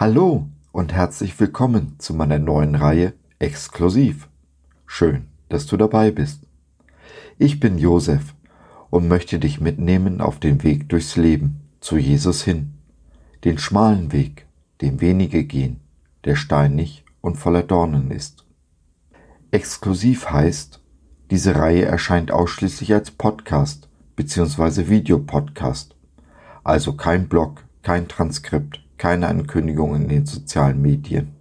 Hallo und herzlich willkommen zu meiner neuen Reihe Exklusiv. Schön, dass du dabei bist. Ich bin Josef und möchte dich mitnehmen auf den Weg durchs Leben, zu Jesus hin. Den schmalen Weg, den wenige gehen, der steinig und voller Dornen ist. Exklusiv heißt, diese Reihe erscheint ausschließlich als Podcast bzw. Videopodcast, also kein Blog, kein Transkript, keine Ankündigung in den sozialen Medien.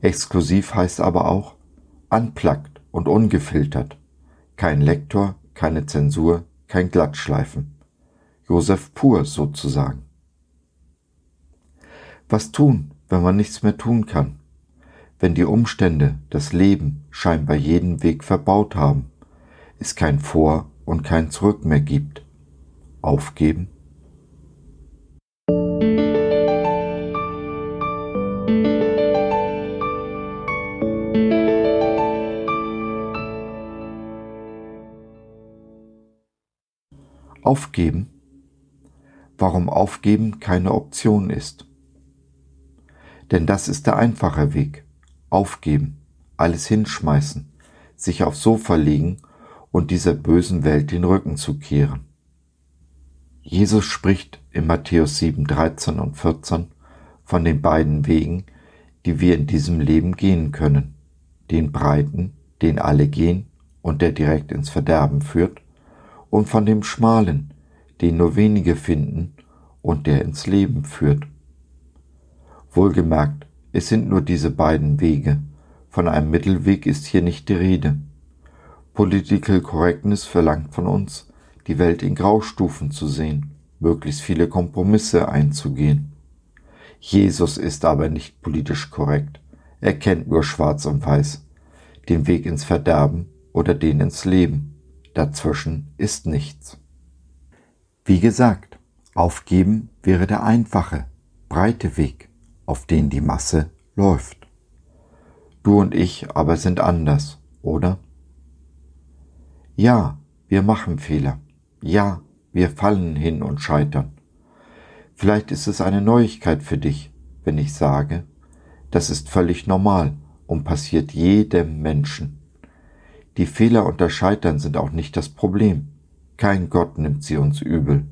Exklusiv heißt aber auch unplugged und ungefiltert. Kein Lektor, keine Zensur, kein Glattschleifen. Josef pur sozusagen. Was tun, wenn man nichts mehr tun kann? Wenn die Umstände, das Leben scheinbar jeden Weg verbaut haben, es kein Vor und kein Zurück mehr gibt. Aufgeben? Aufgeben? Warum Aufgeben keine Option ist. Denn das ist der einfache Weg. Aufgeben, alles hinschmeißen, sich aufs Sofa legen und dieser bösen Welt den Rücken zu kehren. Jesus spricht in Matthäus 7, 13 und 14 von den beiden Wegen, die wir in diesem Leben gehen können. Den breiten, den alle gehen und der direkt ins Verderben führt, und von dem schmalen, den nur wenige finden und der ins Leben führt. Wohlgemerkt, es sind nur diese beiden Wege, von einem Mittelweg ist hier nicht die Rede. Political Correctness verlangt von uns, die Welt in Graustufen zu sehen, möglichst viele Kompromisse einzugehen. Jesus ist aber nicht politisch korrekt, er kennt nur schwarz und weiß, den Weg ins Verderben oder den ins Leben. Dazwischen ist nichts. Wie gesagt, aufgeben wäre der einfache, breite Weg, auf den die Masse läuft. Du und ich aber sind anders, oder? Ja, wir machen Fehler. Ja, wir fallen hin und scheitern. Vielleicht ist es eine Neuigkeit für dich, wenn ich sage, das ist völlig normal und passiert jedem Menschen. Die Fehler und das Scheitern sind auch nicht das Problem. Kein Gott nimmt sie uns übel.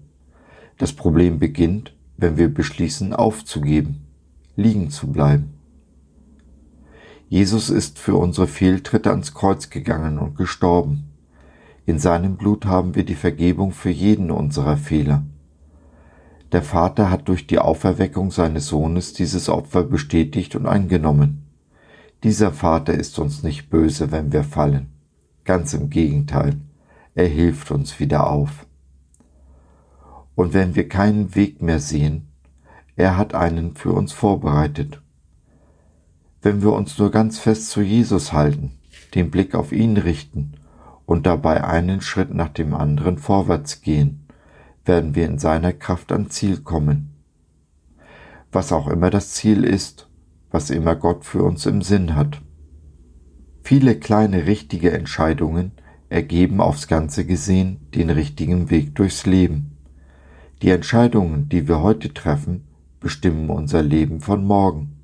Das Problem beginnt, wenn wir beschließen aufzugeben, liegen zu bleiben. Jesus ist für unsere Fehltritte ans Kreuz gegangen und gestorben. In seinem Blut haben wir die Vergebung für jeden unserer Fehler. Der Vater hat durch die Auferweckung seines Sohnes dieses Opfer bestätigt und angenommen. Dieser Vater ist uns nicht böse, wenn wir fallen. Ganz im Gegenteil, er hilft uns wieder auf. Und wenn wir keinen Weg mehr sehen, er hat einen für uns vorbereitet. Wenn wir uns nur ganz fest zu Jesus halten, den Blick auf ihn richten und dabei einen Schritt nach dem anderen vorwärts gehen, werden wir in seiner Kraft ans Ziel kommen. Was auch immer das Ziel ist, was immer Gott für uns im Sinn hat. Viele kleine richtige Entscheidungen ergeben aufs Ganze gesehen den richtigen Weg durchs Leben. Die Entscheidungen, die wir heute treffen, bestimmen unser Leben von morgen.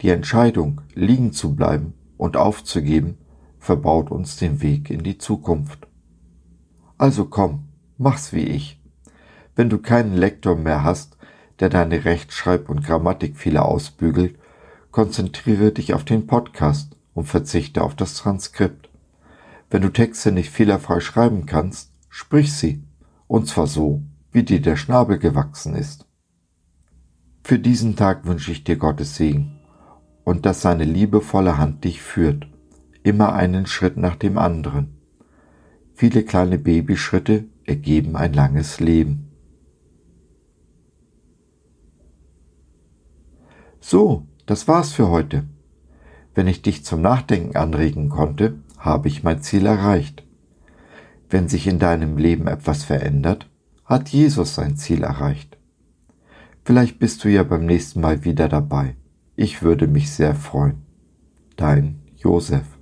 Die Entscheidung, liegen zu bleiben und aufzugeben, verbaut uns den Weg in die Zukunft. Also komm, mach's wie ich. Wenn du keinen Lektor mehr hast, der deine Rechtschreib- und Grammatikfehler ausbügelt, konzentriere dich auf den Podcast und verzichte auf das Transkript. Wenn du Texte nicht fehlerfrei schreiben kannst, sprich sie, und zwar so, wie dir der Schnabel gewachsen ist. Für diesen Tag wünsche ich dir Gottes Segen und dass seine liebevolle Hand dich führt, immer einen Schritt nach dem anderen. Viele kleine Babyschritte ergeben ein langes Leben. So, das war's für heute. Wenn ich dich zum Nachdenken anregen konnte, habe ich mein Ziel erreicht. Wenn sich in deinem Leben etwas verändert, hat Jesus sein Ziel erreicht. Vielleicht bist du ja beim nächsten Mal wieder dabei. Ich würde mich sehr freuen. Dein Josef.